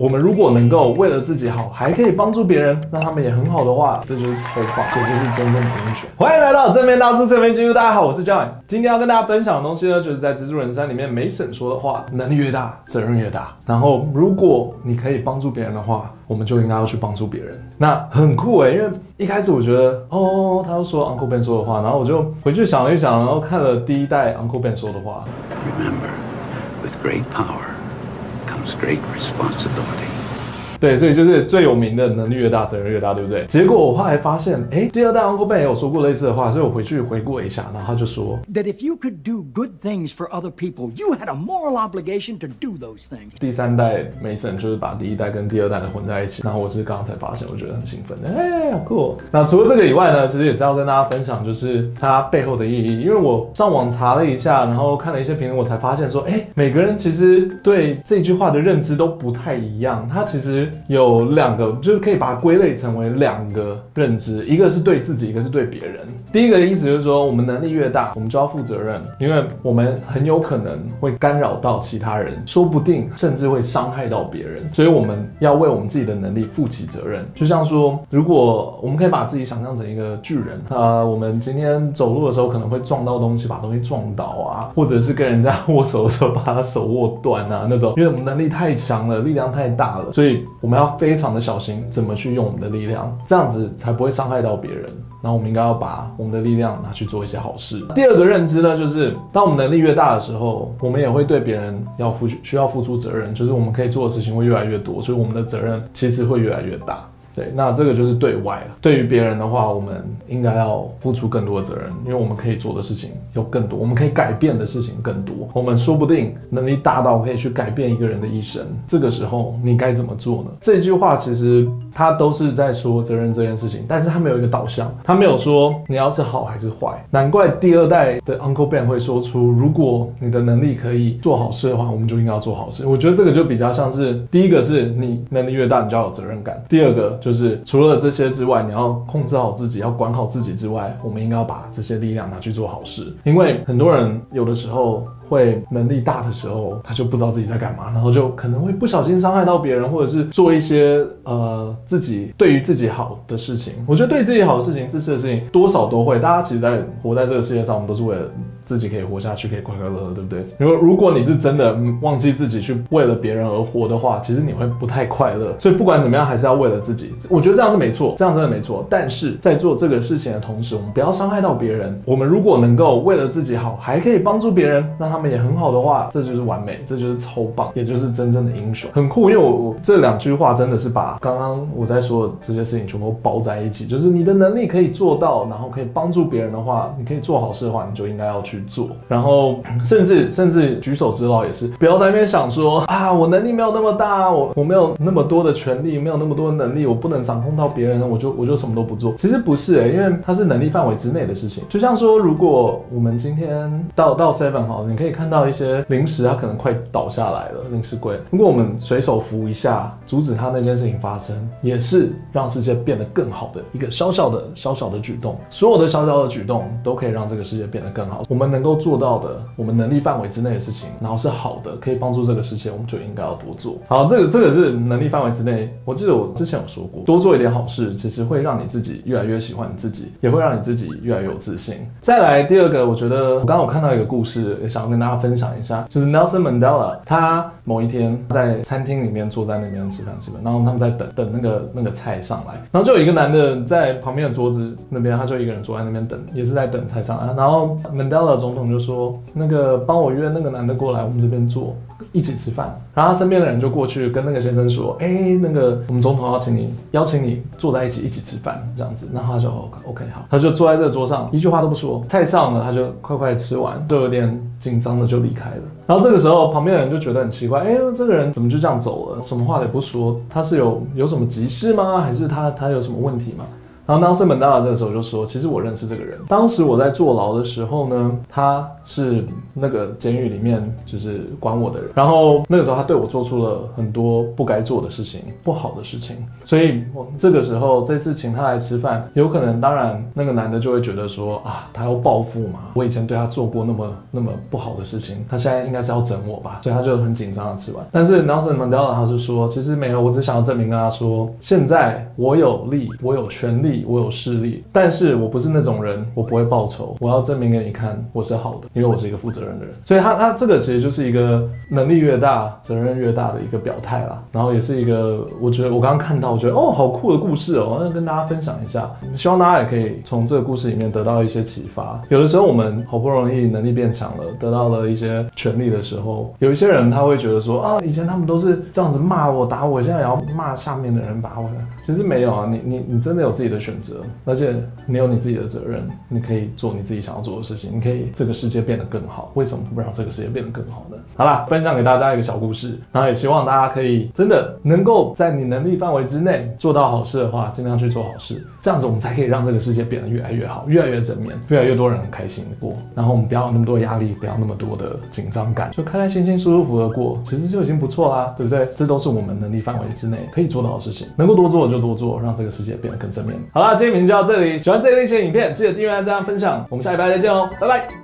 我们如果能够为了自己好，还可以帮助别人，让他们也很好的话，这就是超棒，这就是真正的英雄。欢迎来到正面大叔正面记录，大家好，我是 John。今天要跟大家分享的东西呢，就是在《蜘蛛人三》里面梅婶说的话：能力越大，责任越大。然后，如果你可以帮助别人的话，我们就应该要去帮助别人。那很酷诶，因为一开始我觉得，哦，他又说 Uncle Ben 说的话，然后我就回去想了一想，然后看了第一代 Uncle Ben 说的话。Remember, with great power. Comes great responsibility. 对，所以就是最有名的能力越大，责任越大，对不对？结果我后来发现，哎，第二代 Uncle Ben 也有说过类似的话，所以我回去回顾一下，然后他就说：That if you could do good things for other people, you had a moral obligation to do those things. 第三代梅婶就是把第一代跟第二代的混在一起，然后我是刚刚才发现，我觉得很兴奋，哎，好酷。那除了这个以外呢，其实也是要跟大家分享，就是它背后的意义，因为我上网查了一下，然后看了一些评论，我才发现说，哎，每个人其实对这句话的认知都不太一样，它其实有两。个就是可以把它归类成为两个认知，一个是对自己，一个是对别人。第一个意思就是说，我们能力越大，我们就要负责任，因为我们很有可能会干扰到其他人，说不定甚至会伤害到别人，所以我们要为我们自己的能力负起责任。就像说，如果我们可以把自己想象成一个巨人，呃，我们今天走路的时候可能会撞到东西，把东西撞倒啊，或者是跟人家握手的时候把他手握断啊那种，因为我们能力太强了，力量太大了，所以我们要非常的小心怎么去用我们的力量，这样子才不会伤害到别人。然后我们应该要把我们的力量拿去做一些好事。第二个认知呢，就是当我们能力越大的时候，我们也会对别人要付需要付出责任，就是我们可以做的事情会越来越多，所以我们的责任其实会越来越大。对，那这个就是对外了。对于别人的话，我们应该要付出更多的责任，因为我们可以做的事情有更多，我们可以改变的事情更多。我们说不定能力大到可以去改变一个人的一生。这个时候你该怎么做呢？这句话其实他都是在说责任这件事情，但是他没有一个导向，他没有说你要是好还是坏。难怪第二代的 Uncle Ben 会说出，如果你的能力可以做好事的话，我们就应该要做好事。我觉得这个就比较像是第一个是你能力越大，你就要有责任感。第二个。就是除了这些之外，你要控制好自己，要管好自己之外，我们应该要把这些力量拿去做好事。因为很多人有的时候会能力大的时候，他就不知道自己在干嘛，然后就可能会不小心伤害到别人，或者是做一些呃自己对于自己好的事情。我觉得对自己好的事情、自私的事情，多少都会。大家其实，在活在这个世界上，我们都是为了。自己可以活下去，可以快快乐乐，对不对？如果如果你是真的忘记自己去为了别人而活的话，其实你会不太快乐。所以不管怎么样，还是要为了自己。我觉得这样是没错，这样真的没错。但是在做这个事情的同时，我们不要伤害到别人。我们如果能够为了自己好，还可以帮助别人，让他们也很好的话，这就是完美，这就是超棒，也就是真正的英雄，很酷。因为我我这两句话真的是把刚刚我在说的这些事情全部包在一起，就是你的能力可以做到，然后可以帮助别人的话，你可以做好事的话，你就应该要去。去做，然后甚至甚至举手之劳也是，不要在那边想说啊，我能力没有那么大，我我没有那么多的权利，没有那么多的能力，我不能掌控到别人，我就我就什么都不做。其实不是诶、因为它是能力范围之内的事情。就像说，如果我们今天到到 Seven 好，你可以看到一些零食，它可能快倒下来了，零食柜。如果我们随手扶一下，阻止它那件事情发生，也是让世界变得更好的一个小小的小小的举动。所有的小小的举动都可以让这个世界变得更好。我们。能够做到的，我们能力范围之内的事情，然后是好的，可以帮助这个世界，我们就应该要多做。好，这个这个是能力范围之内。我记得我之前有说过，多做一点好事，其实会让你自己越来越喜欢你自己，也会让你自己越来越有自信。再来第二个，我觉得我刚刚我看到一个故事，也想要跟大家分享一下，就是 Nelson Mandela，他某一天在餐厅里面坐在那边吃饭吃饭，然后他们在等等那个那个菜上来，然后就有一个男的在旁边的桌子那边，他就一个人坐在那边等，也是在等菜上来，然后 Mandela。总统就说：“那个帮我约那个男的过来，我们这边坐，一起吃饭。”然后他身边的人就过去跟那个先生说：“哎，那个我们总统邀请你，邀请你坐在一起一起吃饭，这样子。”然后他就 OK 好，他就坐在这个桌上，一句话都不说。菜上了，他就快快吃完，就有点紧张的就离开了。然后这个时候，旁边的人就觉得很奇怪：“哎，这个人怎么就这样走了？什么话也不说？他是有有什么急事吗？还是他他有什么问题吗？”然后 Nelson Mandela 那个时候就说，其实我认识这个人，当时我在坐牢的时候呢，他是那个监狱里面就是管我的人，然后那个时候他对我做出了很多不该做的事情，不好的事情，所以我这个时候这次请他来吃饭，有可能当然那个男的就会觉得说啊，他要报复嘛，我以前对他做过那么那么不好的事情，他现在应该是要整我吧，所以他就很紧张的吃完。但是 Nelson Mandela 他是说，其实没有，我只想要证明跟他说，现在我有力，我有权利我有势力，但是我不是那种人，我不会报仇，我要证明给你看，我是好的，因为我是一个负责任的人。所以他他这个其实就是一个能力越大，责任越大的一个表态啦，然后也是一个我觉得我刚刚看到，我觉得哦，好酷的故事哦，那跟大家分享一下，希望大家也可以从这个故事里面得到一些启发。有的时候我们好不容易能力变强了，得到了一些权利的时候，有一些人他会觉得说啊，以前他们都是这样子骂我打我，现在也要骂下面的人把我。其实没有啊，你你你真的有自己的选择，而且你有你自己的责任，你可以做你自己想要做的事情，你可以这个世界变得更好。为什么不让这个世界变得更好呢？好啦，分享给大家一个小故事，然后也希望大家可以真的能够在你能力范围之内做到好事的话，尽量去做好事，这样子我们才可以让这个世界变得越来越好，越来越正面，越来越多人很开心的过。然后我们不要那么多压力，不要那么多的紧张感，就开开心心、舒舒服服的过，其实就已经不错啦，对不对？这都是我们能力范围之内可以做到的事情，能够多做就多做，让这个世界变得更正面。好啦，今天影片就到这里，喜欢这一类型的影片，记得订阅、按赞、分享，我们下一拜再见哦，拜拜。